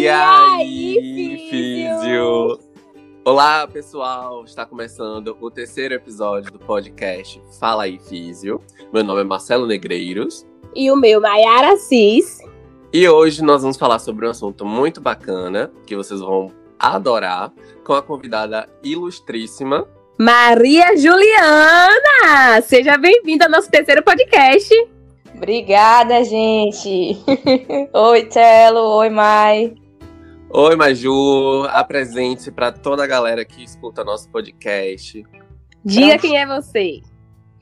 E, aí, Físio? Olá, pessoal! Está começando o terceiro episódio do podcast Fala aí, Físio. Meu nome é Marcelo Negreiros. E o meu, Maiara Cis. E hoje nós vamos falar sobre um assunto muito bacana, que vocês vão adorar, com a convidada ilustríssima. Maria Juliana! Seja bem-vinda ao nosso terceiro podcast. Obrigada, gente. Oi, Telo. Oi, Mai. Oi, Maju. Apresente-se para toda a galera que escuta nosso podcast. Diga quem é você.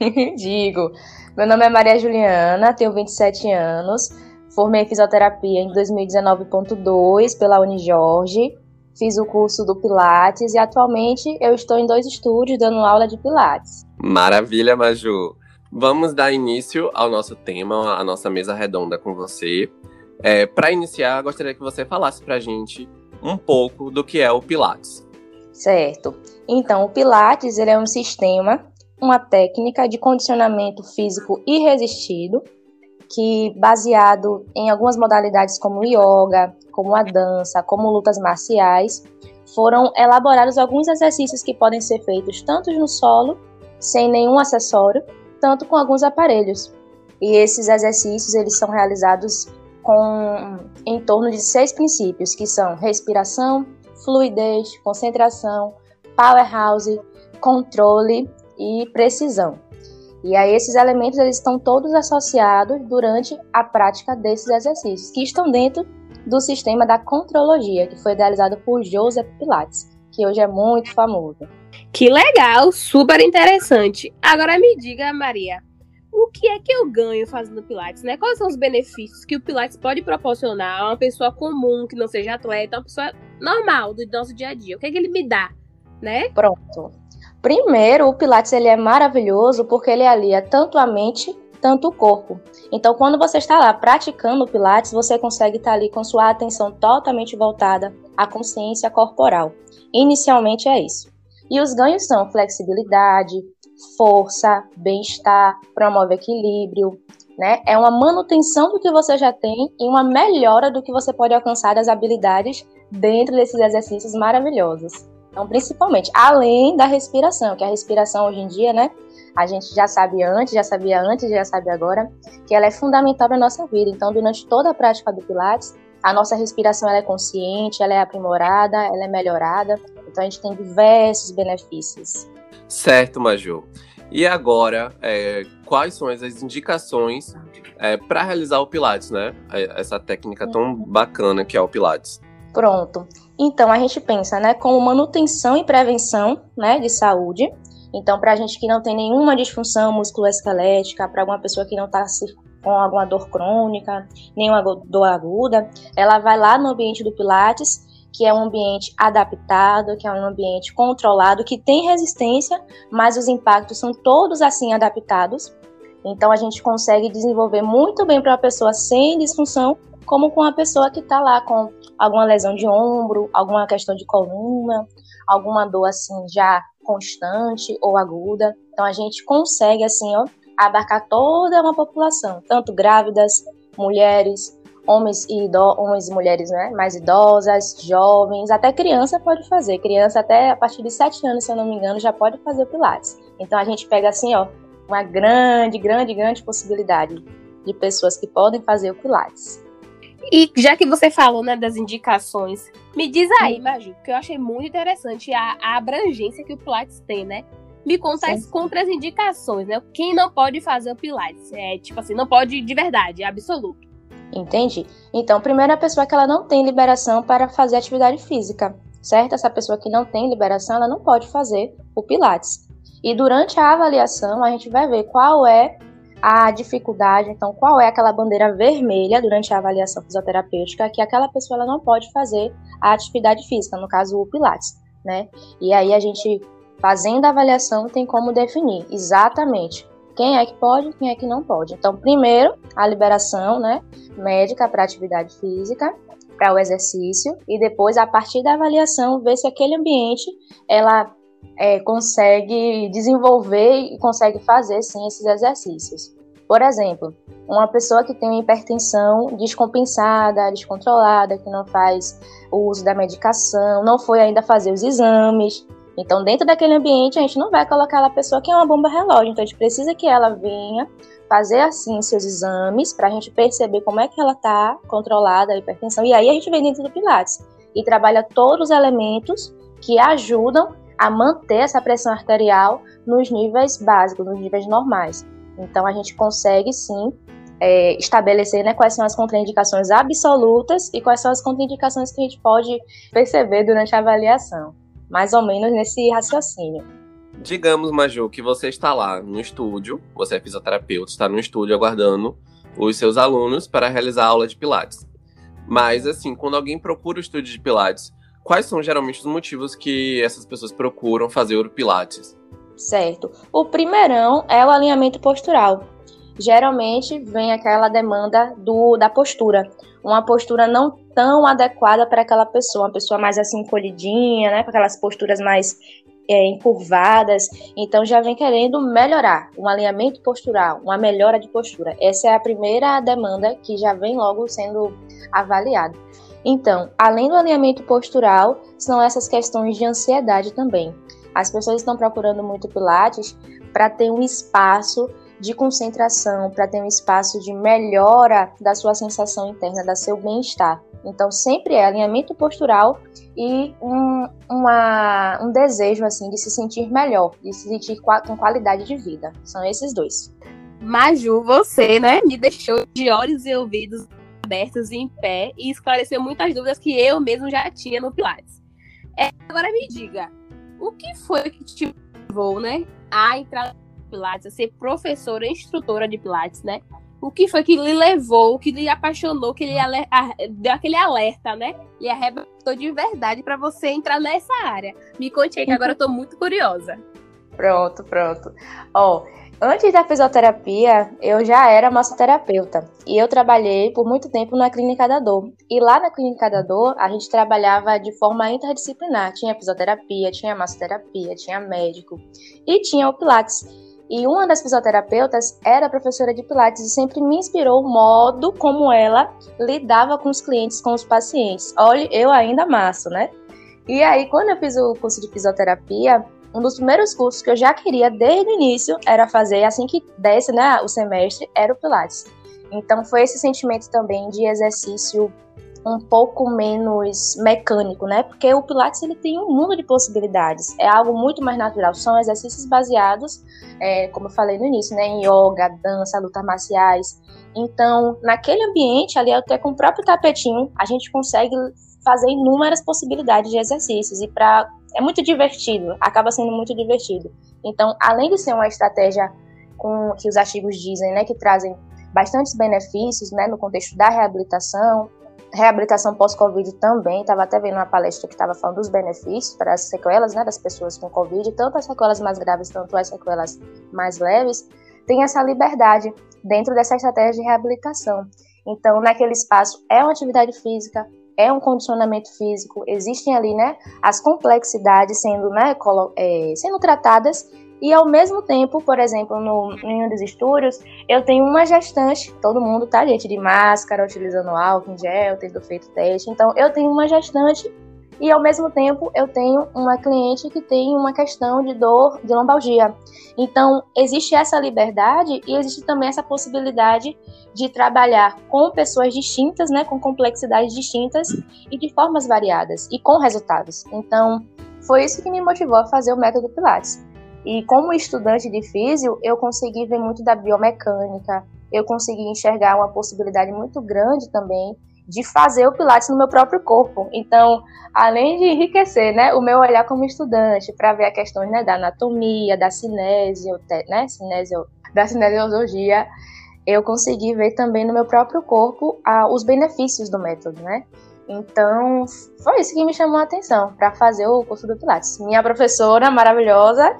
Digo. Meu nome é Maria Juliana, tenho 27 anos. Formei fisioterapia em 2019.2 pela Unijorge. Fiz o curso do Pilates e atualmente eu estou em dois estúdios dando aula de Pilates. Maravilha, Maju. Vamos dar início ao nosso tema, a nossa mesa redonda com você. É, para iniciar, gostaria que você falasse para a gente um pouco do que é o Pilates. Certo. Então, o Pilates ele é um sistema, uma técnica de condicionamento físico irresistido, que baseado em algumas modalidades como yoga, como a dança, como lutas marciais, foram elaborados alguns exercícios que podem ser feitos tanto no solo, sem nenhum acessório, tanto com alguns aparelhos. E esses exercícios eles são realizados com em torno de seis princípios, que são respiração, fluidez, concentração, powerhouse, controle e precisão. E aí esses elementos eles estão todos associados durante a prática desses exercícios, que estão dentro do sistema da contrologia, que foi idealizado por Joseph Pilates, que hoje é muito famoso. Que legal, super interessante. Agora me diga, Maria, o que é que eu ganho fazendo Pilates, né? Quais são os benefícios que o Pilates pode proporcionar a uma pessoa comum, que não seja atleta, uma pessoa normal do nosso dia a dia? O que é que ele me dá, né? Pronto. Primeiro, o Pilates ele é maravilhoso porque ele alia tanto a mente, tanto o corpo. Então, quando você está lá praticando Pilates, você consegue estar ali com sua atenção totalmente voltada à consciência corporal. Inicialmente é isso. E os ganhos são flexibilidade, força, bem-estar, promove equilíbrio, né? É uma manutenção do que você já tem e uma melhora do que você pode alcançar das habilidades dentro desses exercícios maravilhosos. Então, principalmente, além da respiração, que a respiração hoje em dia, né? A gente já sabe antes, já sabia antes, já sabe agora, que ela é fundamental para a nossa vida. Então, durante toda a prática do Pilates, a nossa respiração ela é consciente, ela é aprimorada, ela é melhorada. Então, a gente tem diversos benefícios. Certo, Maju. E agora, é, quais são as indicações é, para realizar o Pilates, né? É, essa técnica tão uhum. bacana que é o Pilates. Pronto. Então, a gente pensa, né, como manutenção e prevenção, né, de saúde. Então, para a gente que não tem nenhuma disfunção musculoesquelética, para alguma pessoa que não está com alguma dor crônica, nenhuma dor aguda, ela vai lá no ambiente do Pilates que é um ambiente adaptado, que é um ambiente controlado, que tem resistência, mas os impactos são todos assim adaptados. Então a gente consegue desenvolver muito bem para uma pessoa sem disfunção, como com uma pessoa que está lá com alguma lesão de ombro, alguma questão de coluna, alguma dor assim já constante ou aguda. Então a gente consegue assim, ó, abarcar toda uma população, tanto grávidas, mulheres, homens e, ido, homens e mulheres né, mais idosas, jovens, até criança pode fazer. Criança até a partir de 7 anos, se eu não me engano, já pode fazer Pilates. Então a gente pega assim, ó, uma grande, grande, grande possibilidade de pessoas que podem fazer o Pilates. E já que você falou né, das indicações, me diz aí, Maju, que eu achei muito interessante a, a abrangência que o Pilates tem, né? Me conta Sim. as contraindicações, né? Quem não pode fazer o Pilates? É tipo assim, não pode de verdade, é absoluto. Entende? Então, primeiro a pessoa que ela não tem liberação para fazer atividade física, certo? Essa pessoa que não tem liberação, ela não pode fazer o Pilates. E durante a avaliação, a gente vai ver qual é a dificuldade, então qual é aquela bandeira vermelha durante a avaliação fisioterapêutica que aquela pessoa ela não pode fazer a atividade física, no caso o Pilates, né? E aí a gente fazendo a avaliação tem como definir exatamente quem é que pode e quem é que não pode. Então, primeiro, a liberação né, médica para atividade física, para o exercício, e depois, a partir da avaliação, ver se aquele ambiente ela é, consegue desenvolver e consegue fazer sim esses exercícios. Por exemplo, uma pessoa que tem hipertensão descompensada, descontrolada, que não faz o uso da medicação, não foi ainda fazer os exames. Então, dentro daquele ambiente, a gente não vai colocar a pessoa que é uma bomba relógio. Então, a gente precisa que ela venha fazer assim seus exames para a gente perceber como é que ela está controlada a hipertensão. E aí a gente vem dentro do Pilates e trabalha todos os elementos que ajudam a manter essa pressão arterial nos níveis básicos, nos níveis normais. Então a gente consegue sim é, estabelecer né, quais são as contraindicações absolutas e quais são as contraindicações que a gente pode perceber durante a avaliação. Mais ou menos nesse raciocínio. Digamos, Maju, que você está lá no estúdio, você é fisioterapeuta, está no estúdio aguardando os seus alunos para realizar a aula de Pilates. Mas, assim, quando alguém procura o estúdio de Pilates, quais são geralmente os motivos que essas pessoas procuram fazer o Pilates? Certo. O primeirão é o alinhamento postural. Geralmente vem aquela demanda do, da postura, uma postura não tão adequada para aquela pessoa, uma pessoa mais assim encolhidinha, né, com aquelas posturas mais é, encurvadas, então já vem querendo melhorar, um alinhamento postural, uma melhora de postura. Essa é a primeira demanda que já vem logo sendo avaliada. Então, além do alinhamento postural, são essas questões de ansiedade também. As pessoas estão procurando muito Pilates para ter um espaço de concentração, para ter um espaço de melhora da sua sensação interna, da seu bem-estar. Então, sempre é alinhamento postural e um, uma, um desejo assim de se sentir melhor, de se sentir com qualidade de vida. São esses dois. Maju, você, né, me deixou de olhos e ouvidos abertos e em pé e esclareceu muitas dúvidas que eu mesmo já tinha no Pilates. É, agora me diga, o que foi que te levou, né, a entrar no Pilates, a ser professora, instrutora de Pilates, né? O que foi que lhe levou, que lhe apaixonou, que lhe deu aquele alerta, né? Lhe arrebatou de verdade para você entrar nessa área. Me conte aí que agora eu tô muito curiosa. Pronto, pronto. Ó, Antes da fisioterapia, eu já era massoterapeuta e eu trabalhei por muito tempo na Clínica da Dor. E lá na Clínica da Dor, a gente trabalhava de forma interdisciplinar. Tinha fisioterapia, tinha massoterapia, tinha médico e tinha o Pilates. E uma das fisioterapeutas era professora de Pilates e sempre me inspirou o modo como ela lidava com os clientes, com os pacientes. Olha, eu ainda maço, né? E aí, quando eu fiz o curso de fisioterapia, um dos primeiros cursos que eu já queria desde o início era fazer, assim que desse né, o semestre, era o Pilates. Então foi esse sentimento também de exercício um pouco menos mecânico, né? Porque o Pilates ele tem um mundo de possibilidades, é algo muito mais natural. São exercícios baseados, é, como eu falei no início, né, em yoga, dança, lutas marciais. Então, naquele ambiente ali, até com o próprio tapetinho, a gente consegue fazer inúmeras possibilidades de exercícios e para é muito divertido, acaba sendo muito divertido. Então, além de ser uma estratégia com que os artigos dizem, né, que trazem bastantes benefícios, né, no contexto da reabilitação, reabilitação pós-Covid também, estava até vendo uma palestra que estava falando dos benefícios para as sequelas, né, das pessoas com Covid, tanto as sequelas mais graves, tanto as sequelas mais leves, tem essa liberdade dentro dessa estratégia de reabilitação. Então, naquele espaço é uma atividade física, é um condicionamento físico, existem ali, né, as complexidades sendo, né, é, sendo tratadas e ao mesmo tempo, por exemplo, no, em um dos estúdios, eu tenho uma gestante, todo mundo tá, gente, de máscara, utilizando álcool em gel, tendo feito teste. Então, eu tenho uma gestante e ao mesmo tempo eu tenho uma cliente que tem uma questão de dor de lombalgia. Então, existe essa liberdade e existe também essa possibilidade de trabalhar com pessoas distintas, né, com complexidades distintas e de formas variadas e com resultados. Então, foi isso que me motivou a fazer o método Pilates. E como estudante de físio, eu consegui ver muito da biomecânica, eu consegui enxergar uma possibilidade muito grande também de fazer o Pilates no meu próprio corpo. Então, além de enriquecer, né, o meu olhar como estudante para ver a questões né, da anatomia, da cinésio, né, cinésio, da cinesiologia, eu consegui ver também no meu próprio corpo ah, os benefícios do método, né? Então, foi isso que me chamou a atenção para fazer o curso do Pilates. Minha professora maravilhosa,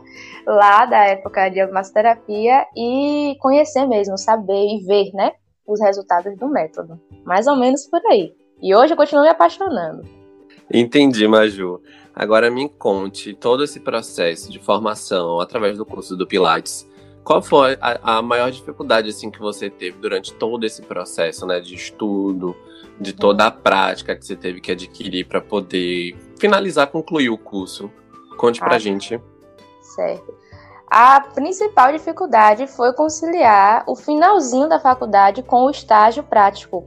lá da época de massoterapia, e conhecer mesmo, saber e ver, né? os resultados do método. Mais ou menos por aí. E hoje eu continuo me apaixonando. Entendi, Maju. Agora me conte todo esse processo de formação através do curso do Pilates. Qual foi a, a, maior dificuldade assim que você teve durante todo esse processo, né, de estudo, de toda a prática que você teve que adquirir para poder finalizar, concluir o curso? Conte pra ah, gente. Certo. A principal dificuldade foi conciliar o finalzinho da faculdade com o estágio prático,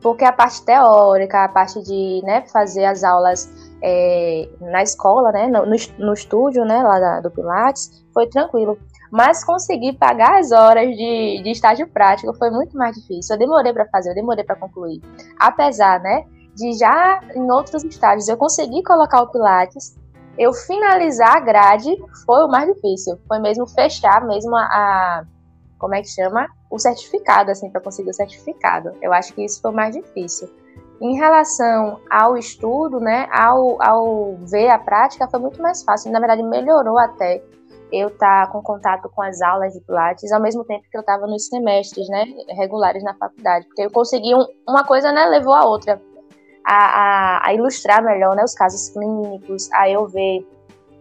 porque a parte teórica, a parte de né, fazer as aulas é, na escola, né, no, no estúdio né, lá da, do Pilates, foi tranquilo. Mas conseguir pagar as horas de, de estágio prático foi muito mais difícil. Eu demorei para fazer, eu demorei para concluir. Apesar, né, de já em outros estágios eu conseguir colocar o Pilates, eu finalizar a grade foi o mais difícil. Foi mesmo fechar mesmo a, a como é que chama? O certificado, assim, para conseguir o certificado. Eu acho que isso foi o mais difícil. Em relação ao estudo, né, ao, ao ver a prática, foi muito mais fácil. Na verdade, melhorou até eu estar tá com contato com as aulas de Pilates, ao mesmo tempo que eu estava nos semestres, né, regulares na faculdade. Porque eu consegui, um, uma coisa, né, levou a outra. A, a, a, ilustrar melhor, né, os casos clínicos, a eu ver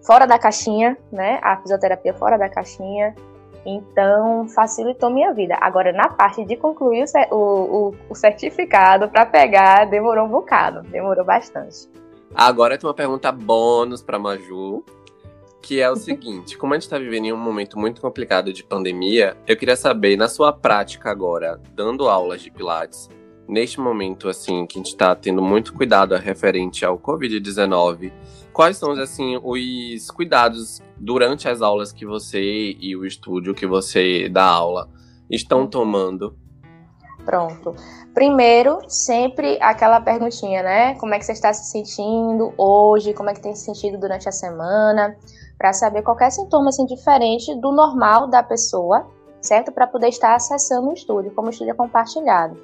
fora da caixinha, né, a fisioterapia fora da caixinha, então, facilitou minha vida. Agora, na parte de concluir o, o, o certificado para pegar, demorou um bocado, demorou bastante. Agora tem uma pergunta bônus para Maju, que é o seguinte: como a gente está vivendo em um momento muito complicado de pandemia, eu queria saber, na sua prática agora, dando aulas de Pilates, neste momento assim que a gente está tendo muito cuidado referente ao Covid-19, quais são assim os cuidados durante as aulas que você e o estúdio que você dá aula estão tomando? Pronto. Primeiro, sempre aquela perguntinha, né? Como é que você está se sentindo hoje? Como é que tem se sentido durante a semana? Para saber qualquer sintoma assim diferente do normal da pessoa, certo? Para poder estar acessando o estúdio, como o estúdio é compartilhado.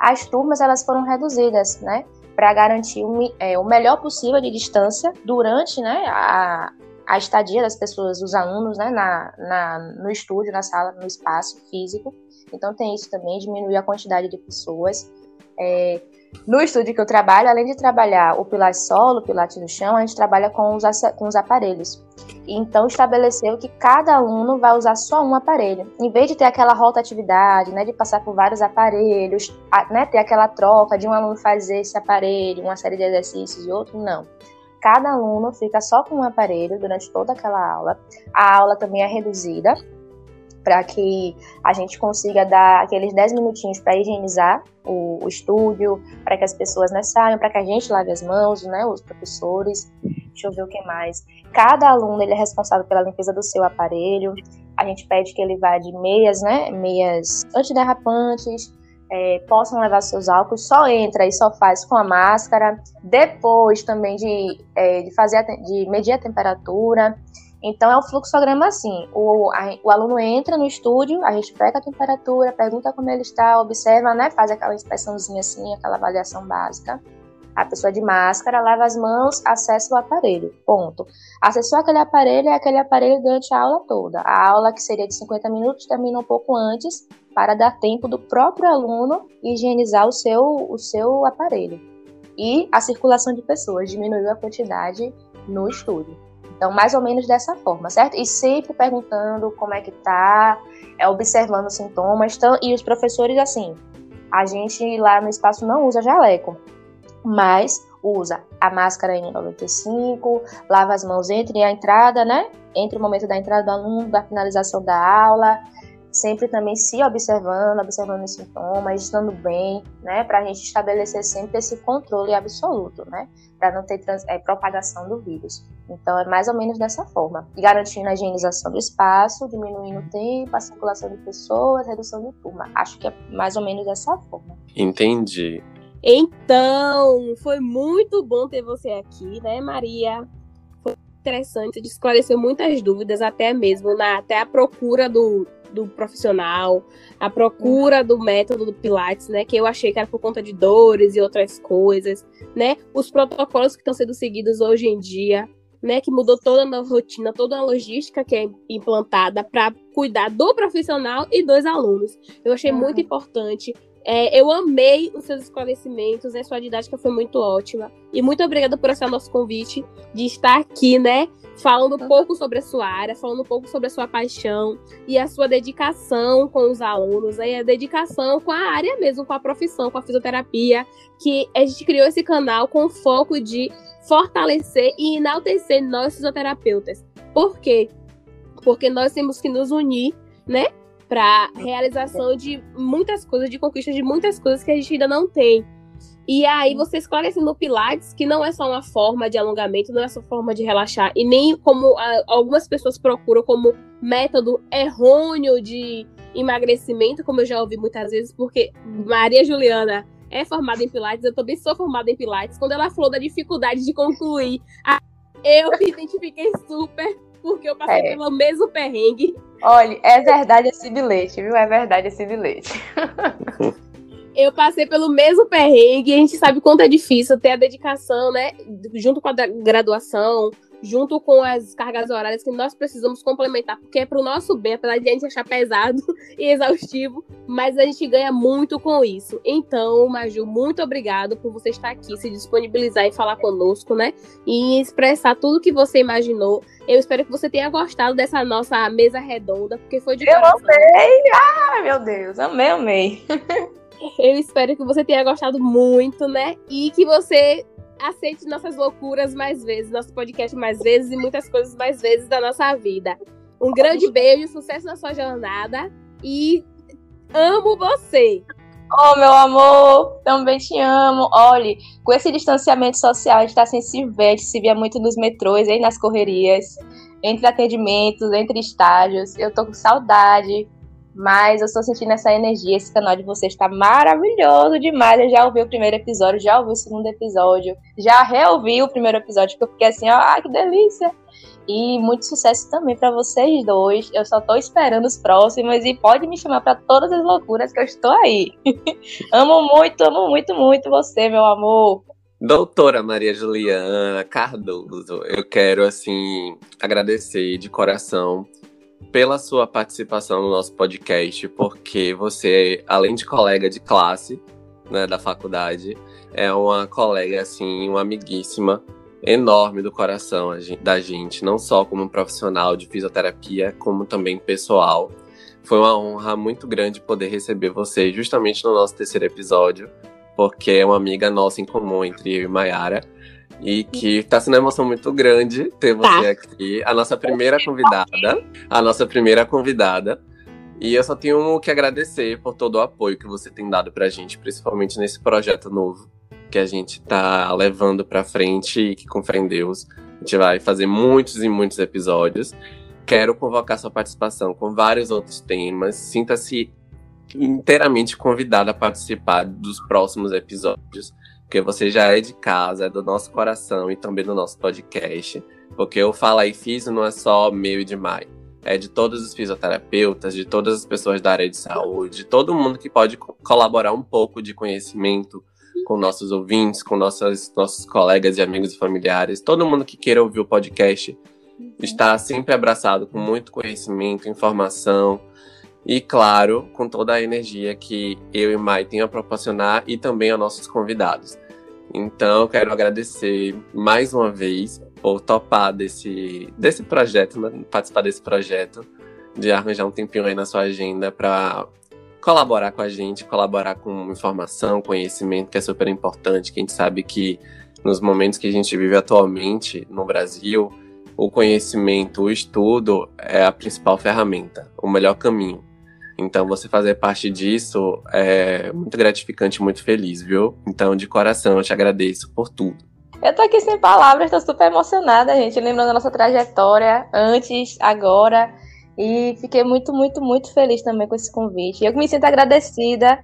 As turmas elas foram reduzidas, né? Para garantir o, é, o melhor possível de distância durante né, a, a estadia das pessoas, dos alunos, né, na, na, no estúdio, na sala, no espaço físico. Então tem isso também, diminuir a quantidade de pessoas. É, no estúdio que eu trabalho, além de trabalhar o pilates solo, o pilates no chão, a gente trabalha com os, com os aparelhos. Então estabeleceu que cada aluno vai usar só um aparelho. Em vez de ter aquela rotatividade, né, de passar por vários aparelhos, né, ter aquela troca de um aluno fazer esse aparelho, uma série de exercícios e outro, não. Cada aluno fica só com um aparelho durante toda aquela aula. A aula também é reduzida, para que a gente consiga dar aqueles 10 minutinhos para higienizar o, o estúdio, para que as pessoas né, saiam, para que a gente lave as mãos, né, os professores. Deixa eu ver o que mais. Cada aluno ele é responsável pela limpeza do seu aparelho. A gente pede que ele vá de meias, né, meias antiderrapantes, é, possam levar seus álcools, só entra e só faz com a máscara. Depois também de, é, de fazer a, de medir a temperatura. Então é um fluxograma assim: o, a, o aluno entra no estúdio, a gente pega a temperatura, pergunta como ele está, observa, né, faz aquela inspeçãozinha assim, aquela avaliação básica. A pessoa de máscara lava as mãos, acessa o aparelho. Ponto. Acessou aquele aparelho, é aquele aparelho durante a aula toda. A aula, que seria de 50 minutos, termina um pouco antes, para dar tempo do próprio aluno higienizar o seu, o seu aparelho. E a circulação de pessoas diminuiu a quantidade no estúdio. Então, mais ou menos dessa forma, certo? E sempre perguntando como é que tá, é, observando os sintomas. Então, e os professores, assim, a gente lá no espaço não usa jaleco, mas usa a máscara N95, lava as mãos entre a entrada, né? Entre o momento da entrada do aluno, da finalização da aula, sempre também se observando, observando os sintomas, estando bem, né, para a gente estabelecer sempre esse controle absoluto, né, para não ter trans, é, propagação do vírus. Então é mais ou menos dessa forma, garantindo a higienização do espaço, diminuindo o tempo, a circulação de pessoas, redução de turma. Acho que é mais ou menos dessa forma. Entendi. Então, foi muito bom ter você aqui, né, Maria? Foi interessante, esclareceu muitas dúvidas, até mesmo na até a procura do, do profissional, a procura do método do Pilates, né? Que eu achei que era por conta de dores e outras coisas, né? Os protocolos que estão sendo seguidos hoje em dia, né? Que mudou toda a rotina, toda a logística que é implantada para cuidar do profissional e dos alunos. Eu achei uhum. muito importante É, eu amei os seus esclarecimentos, a sua didática foi muito ótima. E muito obrigada por aceitar nosso convite de estar aqui, né? Falando um pouco sobre a sua área, falando um pouco sobre a sua paixão e a sua dedicação com os alunos, aí a dedicação com a área mesmo, com a profissão, com a fisioterapia, que a gente criou esse canal com o foco de fortalecer e enaltecer nós fisioterapeutas. Por quê? Porque nós temos que nos unir, né? para realização de muitas coisas, de conquista de muitas coisas que a gente ainda não tem. E aí você esclarece no Pilates que não é só uma forma de alongamento, não é só forma de relaxar, e nem como a, algumas pessoas procuram como método errôneo de emagrecimento, como eu já ouvi muitas vezes, porque Maria Juliana é formada em Pilates, eu também sou formada em Pilates. Quando ela falou da dificuldade de concluir, eu me identifiquei super porque eu passei é. pelo mesmo perrengue. Olha, é verdade esse bilhete, viu? É verdade esse bilhete. eu passei pelo mesmo perrengue, a gente sabe quanto é difícil ter a dedicação, né? Junto com a graduação, junto com as cargas horárias que nós precisamos complementar, porque é para o nosso bem, apesar de a gente achar pesado e exaustivo, mas a gente ganha muito com isso. Então, Maju, muito obrigado por você estar aqui, se disponibilizar e falar conosco, né? E expressar tudo que você imaginou. Eu espero que você tenha gostado dessa nossa mesa redonda, porque foi de Eu coração. amei! Ai, meu Deus, amei, amei. Eu espero que você tenha gostado muito, né? E que você aceite nossas loucuras mais vezes, nosso podcast mais vezes e muitas coisas mais vezes da nossa vida. Um grande beijo, sucesso na sua jornada e amo você. Oh, meu amor, também te amo. Olhe, com esse distanciamento social, a gente tá sem se ver, se via muito nos metrôs, aí nas correrias, entre atendimentos, entre estágios. Eu tô com saudade. Mas eu estou sentindo essa energia, esse canal de vocês está maravilhoso demais. Eu já ouvi o primeiro episódio, já ouvi o segundo episódio, já reouvi o primeiro episódio, que eu fiquei assim, ó, ah, que delícia! E muito sucesso também para vocês dois. Eu só estou esperando os próximos e pode me chamar para todas as loucuras que eu estou aí. amo muito, amo muito, muito você, meu amor. Doutora Maria Juliana Cardoso, eu quero assim agradecer de coração pela sua participação no nosso podcast, porque você, além de colega de classe né, da faculdade, é uma colega, assim, uma amiguíssima enorme do coração da gente, não só como profissional de fisioterapia, como também pessoal. Foi uma honra muito grande poder receber você justamente no nosso terceiro episódio, porque é uma amiga nossa em comum entre eu e Mayara. E que tá sendo uma emoção muito grande ter você tá. aqui. A nossa primeira convidada. A nossa primeira convidada. E eu só tenho que agradecer por todo o apoio que você tem dado pra gente, principalmente nesse projeto novo que a gente tá levando pra frente e que, com fé em Deus, a gente vai fazer muitos e muitos episódios. Quero convocar sua participação com vários outros temas. Sinta-se inteiramente convidada a participar dos próximos episódios porque você já é de casa, é do nosso coração e também do nosso podcast. Porque o Fala e Fiz não é só meu e de Mai. É de todos os fisioterapeutas, de todas as pessoas da área de saúde, de todo mundo que pode colaborar um pouco de conhecimento com nossos ouvintes, com nossos, nossos colegas e amigos e familiares. Todo mundo que queira ouvir o podcast está sempre abraçado com muito conhecimento, informação e, claro, com toda a energia que eu e Mai tem a proporcionar e também a nossos convidados. Então, quero agradecer mais uma vez por topar desse, desse projeto, né? participar desse projeto, de arranjar um tempinho aí na sua agenda para colaborar com a gente, colaborar com informação, conhecimento, que é super importante, que a gente sabe que nos momentos que a gente vive atualmente no Brasil, o conhecimento, o estudo é a principal ferramenta, o melhor caminho. Então, você fazer parte disso é muito gratificante, muito feliz, viu? Então, de coração, eu te agradeço por tudo. Eu tô aqui sem palavras, tô super emocionada, gente, lembrando a nossa trajetória antes, agora. E fiquei muito, muito, muito feliz também com esse convite. Eu me sinto agradecida,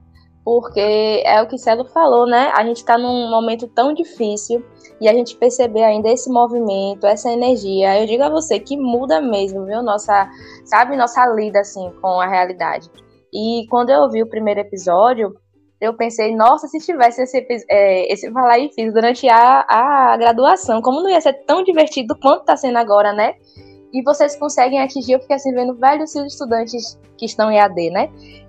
porque é o que Celo falou, né? A gente está num momento tão difícil e a gente perceber ainda esse movimento, essa energia, eu digo a você que muda mesmo, viu? Nossa, sabe, nossa lida assim com a realidade. E quando eu vi o primeiro episódio, eu pensei, nossa, se tivesse esse, é, esse falar e fiz durante a, a graduação, como não ia ser tão divertido quanto está sendo agora, né? E vocês conseguem atingir, eu fiquei assim vendo velhos estudantes que estão em AD, né?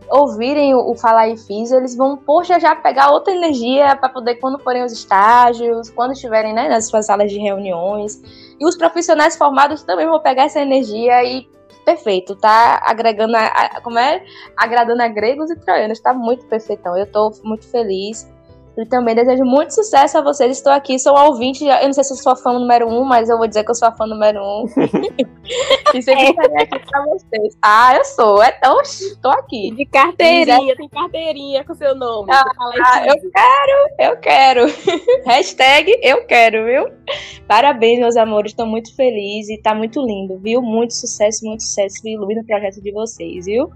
Ouvirem o, Falar aí Físio, eles vão, poxa, já pegar outra energia para poder, quando forem os estágios, quando estiverem né, nas suas salas de reuniões. E os profissionais formados também vão pegar essa energia e perfeito, tá agregando, a, como é? Agradando a gregos e troianos, tá muito perfeitão. Eu tô muito feliz. E também desejo muito sucesso a vocês. Estou aqui, sou ouvinte. Eu não sei se eu sou a fã número um, mas eu vou dizer que eu sou a fã número um. e sempre estarei aqui pra vocês. Ah, eu sou. É. Estou aqui. De carteirinha, tem carteirinha com seu nome. Ah, ah eu quero, eu quero. Hashtag eu quero, viu? Parabéns, meus amores. Estou muito feliz e tá muito lindo, viu? Muito sucesso, muito sucesso. Me ilumina o projeto de vocês, viu?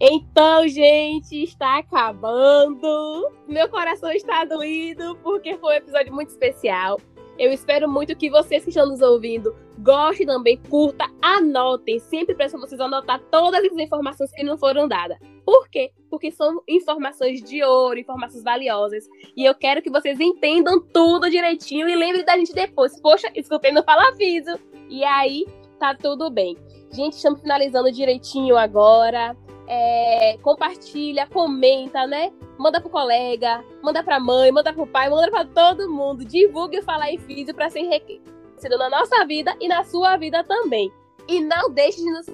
Então, gente, está acabando. Meu coração está doído porque foi um episódio muito especial. Eu espero muito que vocês que estão nos ouvindo gostem também, curta, anotem. Sempre peço vocês anotar todas as informações que não foram dadas. Por quê? Porque são informações de ouro, informações valiosas. E eu quero que vocês entendam tudo direitinho e lembrem da gente depois. Poxa, escutei no Falaviso. E aí, tá tudo bem. Gente, estamos finalizando direitinho agora é, compartilha, comenta, né? Manda pro colega, manda pra mãe, manda pro pai, manda pra todo mundo. Divulgue o Falar em Físio pra ser enriquecido na nossa vida e na sua vida também. E não deixe de nos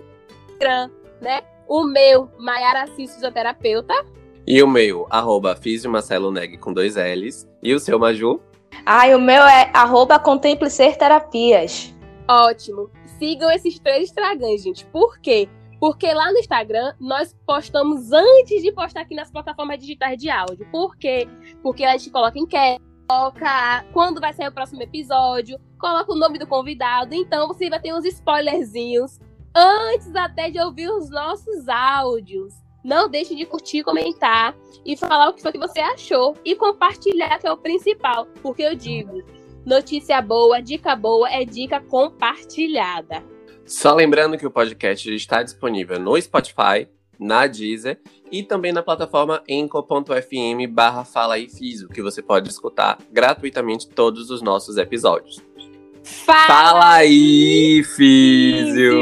Instagram, né? O meu, Maiara Assis, fisioterapeuta. E o meu, arroba Marcelo Neg com dois L's. E o seu, Maju? Ah, e o meu é arroba Contemple Ser Terapias. Ótimo. Sigam esses três Instagrams, gente. Por quê? Porque lá no Instagram nós postamos antes de postar aqui nas plataformas digitais de áudio. Por quê? Porque a gente coloca enquete, coloca quando vai sair o próximo episódio, coloca o nome do convidado. Então você vai ter uns spoilerzinhos antes até de ouvir os nossos áudios. Não deixe de curtir, comentar e falar o que foi que você achou e compartilhar, que é o principal. Porque eu digo, notícia boa, dica boa é dica compartilhada. Só lembrando que o podcast está disponível no Spotify, na Deezer e também na plataforma enco.fm barra Fala aí Fiso, que você pode escutar gratuitamente todos os nossos episódios. Fala, Fala aí, Físio!